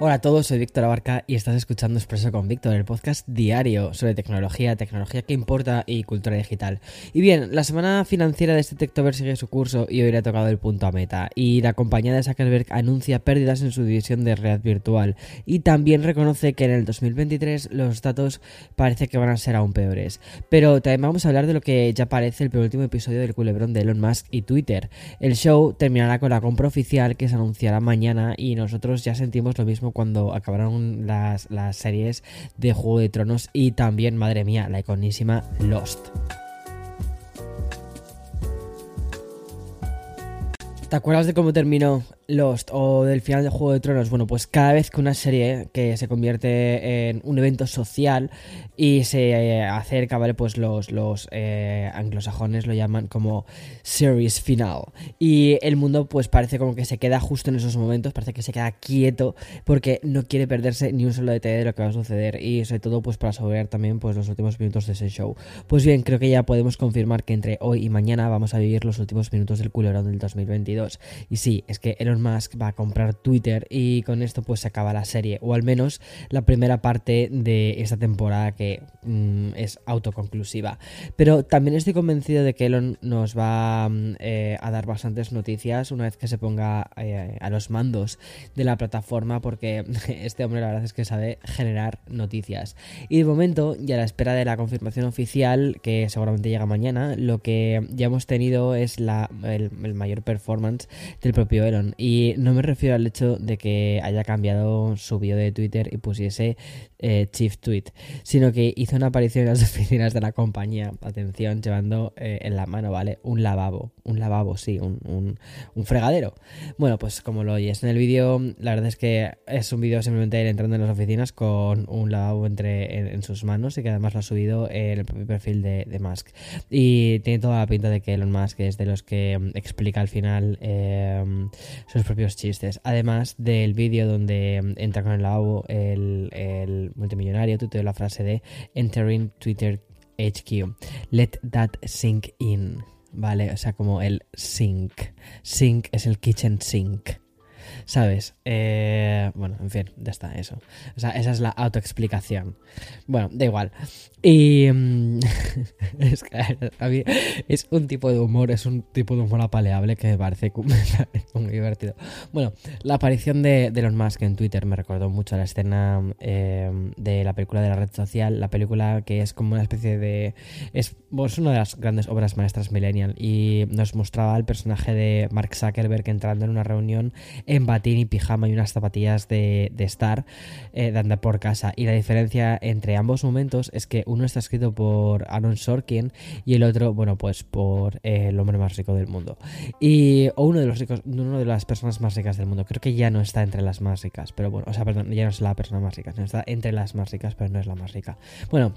Hola a todos, soy Víctor Abarca y estás escuchando Expreso con Víctor, el podcast diario sobre tecnología, tecnología que importa y cultura digital. Y bien, la semana financiera de este Techtober sigue su curso y hoy le ha tocado el punto a meta. Y la compañía de Zuckerberg anuncia pérdidas en su división de red virtual y también reconoce que en el 2023 los datos parece que van a ser aún peores. Pero también vamos a hablar de lo que ya parece el penúltimo episodio del culebrón de Elon Musk y Twitter. El show terminará con la compra oficial que se anunciará mañana y nosotros ya sentimos lo mismo cuando acabaron las, las series de Juego de Tronos y también, madre mía, la iconísima Lost. ¿Te acuerdas de cómo terminó Lost o del final de Juego de Tronos? Bueno, pues cada vez que una serie que se convierte en un evento social y se eh, acerca, ¿vale? Pues los, los eh, anglosajones lo llaman como series final. Y el mundo pues parece como que se queda justo en esos momentos, parece que se queda quieto porque no quiere perderse ni un solo detalle de lo que va a suceder y sobre todo pues para saborear también pues los últimos minutos de ese show. Pues bien, creo que ya podemos confirmar que entre hoy y mañana vamos a vivir los últimos minutos del culerón del 2022. Y sí, es que Elon Musk va a comprar Twitter y con esto pues se acaba la serie, o al menos la primera parte de esta temporada que mm, es autoconclusiva. Pero también estoy convencido de que Elon nos va mm, eh, a dar bastantes noticias una vez que se ponga eh, a los mandos de la plataforma porque este hombre la verdad es que sabe generar noticias. Y de momento, y a la espera de la confirmación oficial, que seguramente llega mañana, lo que ya hemos tenido es el mayor performance del propio Elon. Y no me refiero al hecho de que haya cambiado su bio de Twitter y pusiese eh, Chief Tweet, sino que hizo una aparición en las oficinas de la compañía, atención, llevando eh, en la mano, ¿vale? Un lavabo, un lavabo, sí, un, un, fregadero. Bueno, pues como lo oyes en el vídeo, la verdad es que es un vídeo simplemente él entrando en las oficinas con un lavabo entre, en, sus manos y que además lo ha subido en el perfil de, de, Musk. Y tiene toda la pinta de que Elon Musk es de los que mm, explica al final eh, sus propios chistes. Además del vídeo donde mm, entra con el lavabo el, el multimillonario tuiteó la frase de Entering Twitter HQ. Let that sink in. Vale, o sea, como el sink. Sink es el kitchen sink. ¿Sabes? Eh, bueno, en fin, ya está, eso. O sea, esa es la autoexplicación. Bueno, da igual. Y mm, es, que a mí es un tipo de humor, es un tipo de humor apaleable que me parece muy divertido. Bueno, la aparición de, de Elon Musk en Twitter me recordó mucho a la escena eh, de la película de la red social, la película que es como una especie de... Es, es una de las grandes obras maestras millennial y nos mostraba el personaje de Mark Zuckerberg entrando en una reunión en batín y pijama y unas zapatillas de, de Star eh, de andar por casa. Y la diferencia entre ambos momentos es que uno está escrito por Aaron Sorkin y el otro, bueno, pues por eh, el hombre más rico del mundo. Y, o uno de los ricos, uno de las personas más ricas del mundo. Creo que ya no está entre las más ricas, pero bueno, o sea, perdón, ya no es la persona más rica, no está entre las más ricas, pero no es la más rica. Bueno,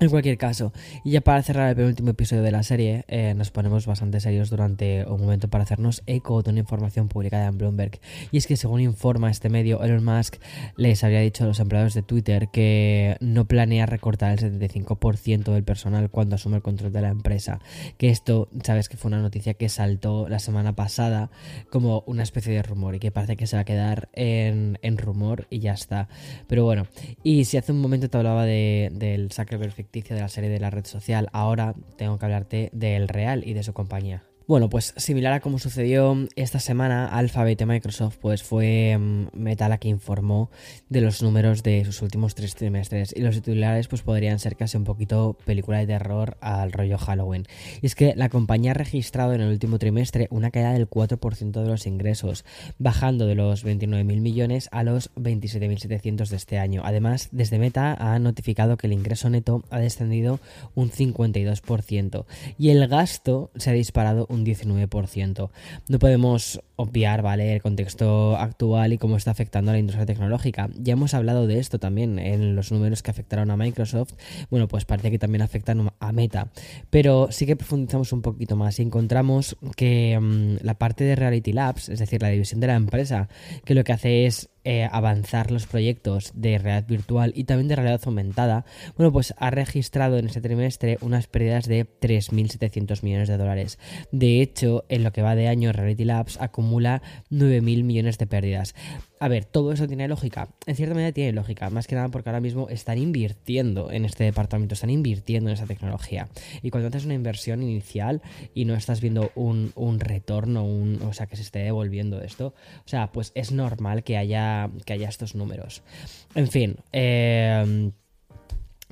en cualquier caso, y ya para cerrar el penúltimo episodio de la serie, eh, nos ponemos bastante serios durante un momento para hacernos eco de una información publicada en Bloomberg. Y es que según informa este medio, Elon Musk les habría dicho a los empleados de Twitter que no planea recortar el 75% del personal cuando asume el control de la empresa. Que esto, sabes que fue una noticia que saltó la semana pasada como una especie de rumor y que parece que se va a quedar en, en rumor y ya está. Pero bueno, y si hace un momento te hablaba de, del Zuckerberg de la serie de la red social, ahora tengo que hablarte del real y de su compañía. Bueno, pues similar a como sucedió esta semana, Alphabet y Microsoft, pues fue um, Meta la que informó de los números de sus últimos tres trimestres y los titulares pues podrían ser casi un poquito película de terror al rollo Halloween. Y es que la compañía ha registrado en el último trimestre una caída del 4% de los ingresos, bajando de los 29.000 millones a los 27.700 de este año. Además, desde Meta ha notificado que el ingreso neto ha descendido un 52% y el gasto se ha disparado un 19%. No podemos obviar, ¿vale?, el contexto actual y cómo está afectando a la industria tecnológica. Ya hemos hablado de esto también en los números que afectaron a Microsoft. Bueno, pues parece que también afectan a Meta. Pero sí que profundizamos un poquito más y encontramos que mm, la parte de Reality Labs, es decir, la división de la empresa, que lo que hace es eh, avanzar los proyectos de realidad virtual y también de realidad aumentada, bueno, pues ha registrado en este trimestre unas pérdidas de 3.700 millones de dólares. De hecho, en lo que va de año, Reality Labs acumula 9.000 millones de pérdidas. A ver, todo eso tiene lógica. En cierta medida tiene lógica, más que nada porque ahora mismo están invirtiendo en este departamento, están invirtiendo en esa tecnología. Y cuando haces una inversión inicial y no estás viendo un, retorno, un, o sea, que se esté devolviendo esto, o sea, pues es normal que haya, que haya estos números. En fin, eh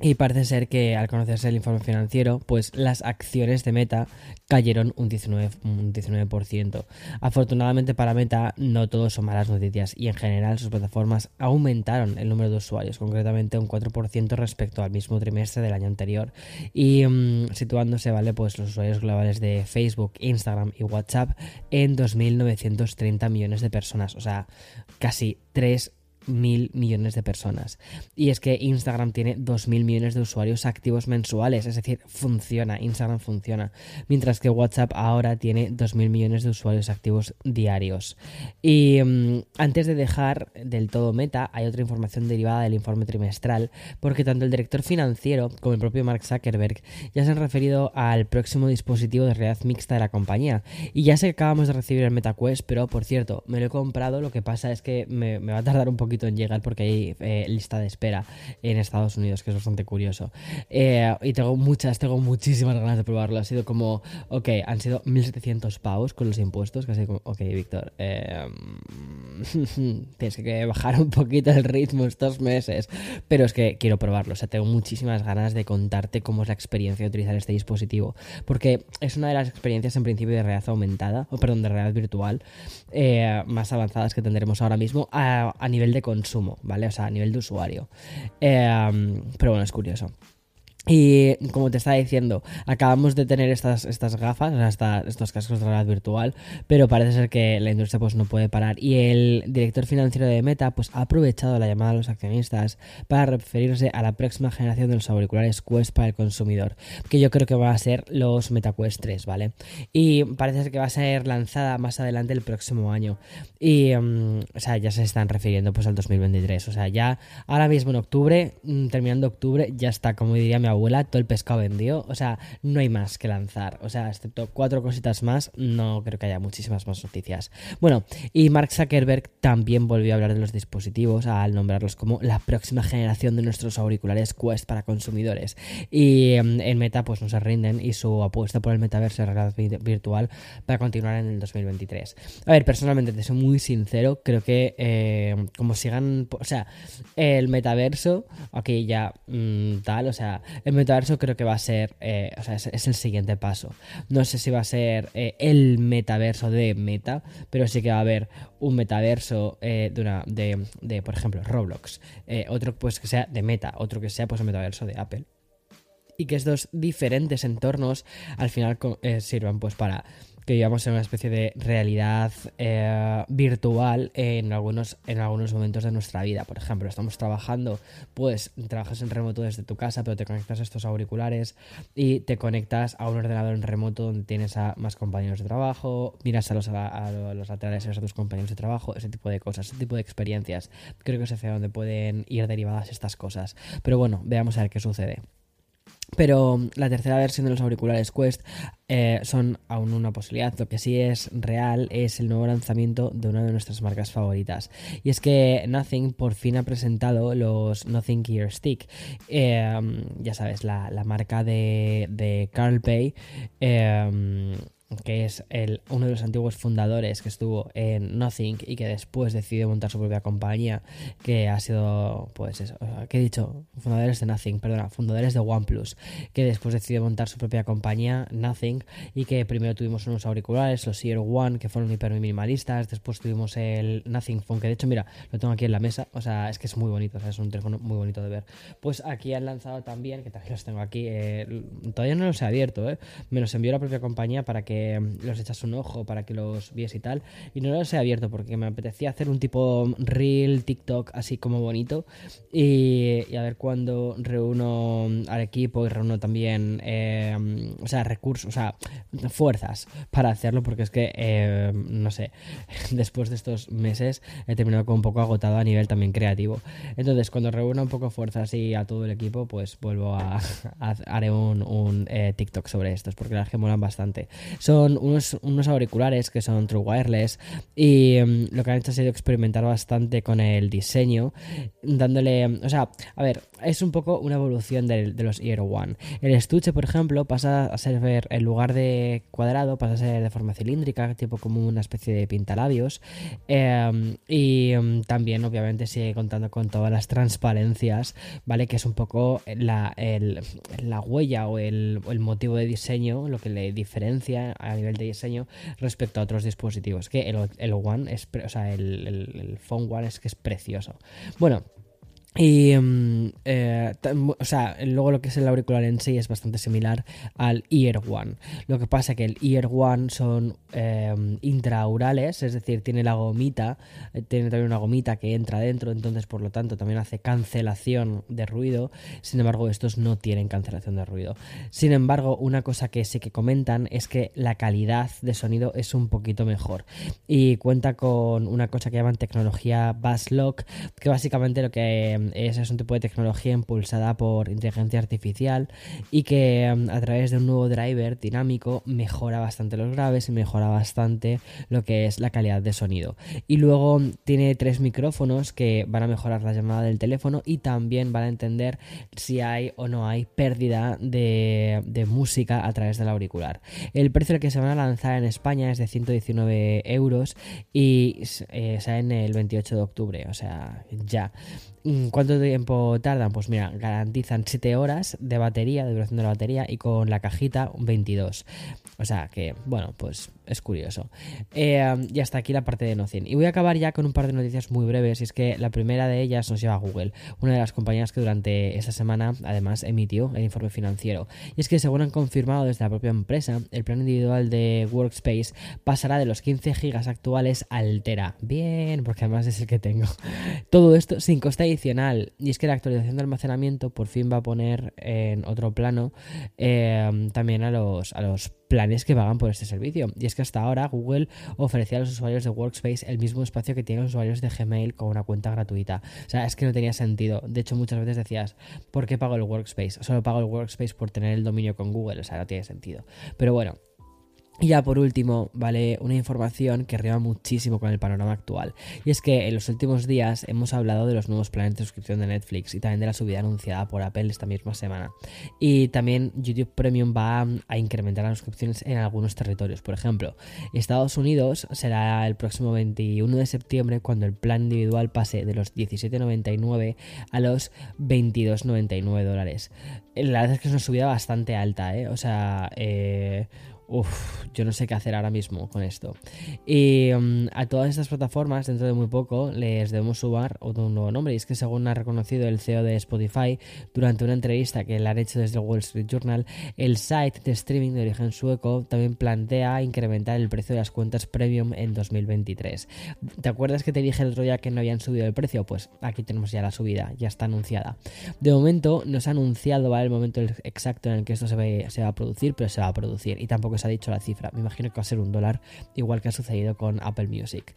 y parece ser que al conocerse el informe financiero, pues las acciones de Meta cayeron un 19%. Un 19%. Afortunadamente para Meta no todo son malas noticias y en general sus plataformas aumentaron el número de usuarios, concretamente un 4% respecto al mismo trimestre del año anterior. Y mm, situándose, ¿vale? Pues los usuarios globales de Facebook, Instagram y WhatsApp en 2.930 millones de personas, o sea, casi 3 mil millones de personas. Y es que Instagram tiene dos mil millones de usuarios activos mensuales, es decir, funciona, Instagram funciona. Mientras que WhatsApp ahora tiene dos mil millones de usuarios activos diarios. Y mm, antes de dejar del todo Meta, hay otra información derivada del informe trimestral, porque tanto el director financiero como el propio Mark Zuckerberg ya se han referido al próximo dispositivo de realidad mixta de la compañía. Y ya sé que acabamos de recibir el MetaQuest, pero por cierto, me lo he comprado, lo que pasa es que me, me va a tardar un poquito en llegar porque hay eh, lista de espera en Estados Unidos, que es bastante curioso. Eh, y tengo muchas, tengo muchísimas ganas de probarlo. Ha sido como, ok, han sido 1.700 pavos con los impuestos, casi como, ok, Víctor, eh, tienes que bajar un poquito el ritmo estos meses. Pero es que quiero probarlo, o sea, tengo muchísimas ganas de contarte cómo es la experiencia de utilizar este dispositivo, porque es una de las experiencias en principio de realidad aumentada, o perdón, de realidad virtual, más avanzadas que tendremos ahora mismo a nivel de consumo, ¿vale? O sea, a nivel de usuario. Eh, pero bueno, es curioso. Y como te estaba diciendo, acabamos de tener estas, estas gafas, sea, estos cascos de realidad virtual, pero parece ser que la industria pues no puede parar. Y el director financiero de Meta pues ha aprovechado la llamada a los accionistas para referirse a la próxima generación de los auriculares Quest para el consumidor, que yo creo que van a ser los MetaQuest 3, ¿vale? Y parece ser que va a ser lanzada más adelante el próximo año. Y, mm, o sea, ya se están refiriendo pues al 2023. O sea, ya ahora mismo en octubre, mm, terminando octubre, ya está, como diría mi abuela, todo el pescado vendió. O sea, no hay más que lanzar. O sea, excepto cuatro cositas más, no creo que haya muchísimas más noticias. Bueno, y Mark Zuckerberg también volvió a hablar de los dispositivos al nombrarlos como la próxima generación de nuestros auriculares Quest para consumidores. Y em, en Meta, pues no se rinden y su apuesta por el metaverso de realidad virtual para continuar en el 2023. A ver, personalmente, te soy muy sincero, creo que eh, como sigan, o sea, el metaverso, aquí ya mm, tal, o sea, el metaverso creo que va a ser, eh, o sea, es, el siguiente paso. No sé si va a ser eh, el metaverso de Meta, pero sí que va a haber un metaverso eh, de, una, de, de, por ejemplo, Roblox. otro pues que sea de Meta, otro que sea pues el metaverso de Apple. Y que estos diferentes entornos al final sirvan pues para que vivamos en una especie de realidad eh, virtual en algunos, en algunos momentos de nuestra vida. Por ejemplo, estamos trabajando, pues trabajas en remoto desde tu casa, pero te conectas a estos auriculares y te conectas a un ordenador en remoto donde tienes a más compañeros de trabajo, miras a los, a, los laterales a tus compañeros de trabajo, ese tipo de cosas, ese tipo de experiencias. Creo que es hacia donde pueden ir derivadas estas cosas. Pero bueno, veamos a ver qué sucede. Pero la tercera versión de los auriculares Quest eh, son aún una posibilidad. Lo que sí es real es el nuevo lanzamiento de una de nuestras marcas favoritas. Y es que Nothing por fin ha presentado los Nothing Gear Stick. Eh, ya sabes, la, marca de, de Carl Pay. Que es el, uno de los antiguos fundadores que estuvo en Nothing y que después decidió montar su propia compañía, que ha sido, pues eso, ¿qué he dicho? Fundadores de Nothing, perdona, fundadores de OnePlus, que después decidió montar su propia compañía, Nothing, y que primero tuvimos unos auriculares, los Ear One, que fueron hiper minimalistas, después tuvimos el Nothing Phone, que de hecho, mira, lo tengo aquí en la mesa, o sea, es que es muy bonito, o sea, es un teléfono muy bonito de ver. Pues aquí han lanzado también, que también los tengo aquí, eh, todavía no los he abierto, ¿eh? me los envió la propia compañía para que los echas un ojo para que los vies y tal. Y no los he abierto porque me apetecía hacer un tipo reel, TikTok, así como bonito. Y, a ver cuándo reúno al equipo y reúno también, eh, o sea, recursos, o sea, fuerzas para hacerlo porque es que, eh, no sé, después de estos meses he terminado con un poco agotado a nivel también creativo. Entonces, cuando reúna un poco fuerzas y a todo el equipo, pues vuelvo a, haré un, eh, TikTok sobre estos porque las que molan bastante. Son unos, unos auriculares que son True Wireless y mm, lo que han hecho ha sido experimentar bastante con el diseño, dándole, o sea, a ver, es un poco una evolución de, los Ear One. El estuche, por ejemplo, pasa a ser, ver, en lugar de cuadrado, pasa a ser de forma cilíndrica, tipo como una especie de pintalabios. Em, y em, también, obviamente, sigue contando con todas las transparencias, ¿vale? Que es un poco la, la huella o el, motivo de diseño, lo que le diferencia a nivel de diseño respecto a otros dispositivos. Que el, el One es, o sea, el, el Phone One es que es precioso. Bueno, y, mm, eh, o sea, luego lo que es el auricular en sí es bastante similar al Ear One. Lo que pasa es que el Ear One son eh, intraurales, es decir, tiene la gomita, eh, tiene también una gomita que entra dentro, entonces por lo tanto también hace cancelación de ruido. Sin embargo, estos no tienen cancelación de ruido. Sin embargo, una cosa que sí que comentan es que la calidad de sonido es un poquito mejor y cuenta con una cosa que llaman tecnología Bass Lock, que básicamente lo que es, un tipo de tecnología impulsada por inteligencia artificial y que mm, a través de un nuevo driver dinámico mejora bastante los graves y mejora bastante lo que es la calidad de sonido. Y luego tiene tres micrófonos que van a mejorar la llamada del teléfono y también van a entender si hay o no hay pérdida de, música a través del auricular. El precio al que se van a lanzar en España es de 119 euros y eh, en el 28 de octubre, o sea, ya. ¿Cuánto tiempo tardan? Pues mira, garantizan 7 horas de batería, de duración de la batería, y con la cajita 22. O sea que, bueno, pues es curioso. Eh, y hasta aquí la parte de Nocin. Y voy a acabar ya con un par de noticias muy breves. Y es que la primera de ellas nos lleva a Google, una de las compañías que durante esta semana además emitió el informe financiero. Y es que según han confirmado desde la propia empresa, el plan individual de Workspace pasará de los 15 gigas actuales al Tera. Bien, porque además es el que tengo. Todo esto sin coste adicional. Y es que la actualización de almacenamiento por fin va a poner en otro plano eh, también a los, a los planes que pagan por este servicio. Y es que hasta ahora Google ofrecía a los usuarios de Workspace el mismo espacio que tienen los usuarios de Gmail con una cuenta gratuita. O sea, es que no tenía sentido. De hecho, muchas veces decías, ¿por qué pago el Workspace? Solo pago el Workspace por tener el dominio con Google. O sea, no tiene sentido. Pero bueno, y ya por último, vale, una información que rima muchísimo con el panorama actual. Y es que en los últimos días hemos hablado de los nuevos planes de suscripción de Netflix y también de la subida anunciada por Apple esta misma semana. Y también YouTube Premium va a incrementar las suscripciones en algunos territorios. Por ejemplo, Estados Unidos será el próximo 21 de septiembre cuando el plan individual pase de los 17,99 a los 22,99 dólares. La verdad es que es una subida bastante alta, ¿eh? O sea, eh Uf, yo no sé qué hacer ahora mismo con esto. Y mm, a todas estas plataformas, dentro de muy poco, les debemos sumar otro nuevo nombre. Y es que según ha reconocido el CEO de Spotify durante una entrevista que le han hecho desde el Wall Street Journal, el site de streaming de origen sueco también plantea incrementar el precio de las cuentas premium en 2023. ¿Te acuerdas que te dije el otro día que no habían subido el precio? Pues aquí tenemos ya la subida, ya está anunciada. De momento no se ha anunciado el momento exacto en el que esto se va a producir, pero se va a producir. Y tampoco se ha dicho la cifra. Me imagino que va a ser un dólar, igual que ha sucedido con Apple Music.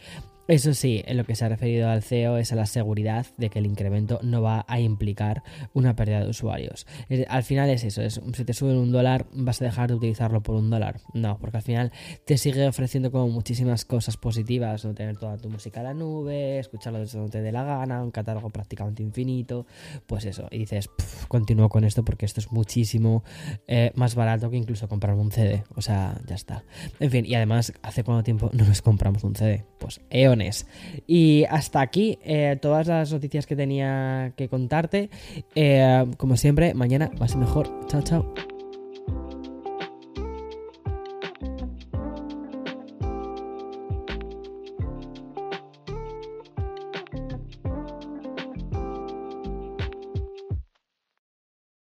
Eso sí, en lo que se ha referido al CEO es a la seguridad de que el incremento no va a implicar una pérdida de usuarios. Al final es eso, es, si te suben un dólar, vas a dejar de utilizarlo por un dólar. No, porque al final te sigue ofreciendo como muchísimas cosas positivas, no tener toda tu música en la nube, escucharlo desde donde te dé la gana, un catálogo prácticamente infinito, pues eso, y dices, continúo con esto porque esto es muchísimo eh, más barato que incluso comprarme un CD, o sea, ya está. En fin, y además, ¿hace cuánto tiempo no nos compramos un CD? Pues EON y hasta aquí eh, todas las noticias que tenía que contarte. Eh, como siempre, mañana va a ser mejor. Chao, chao.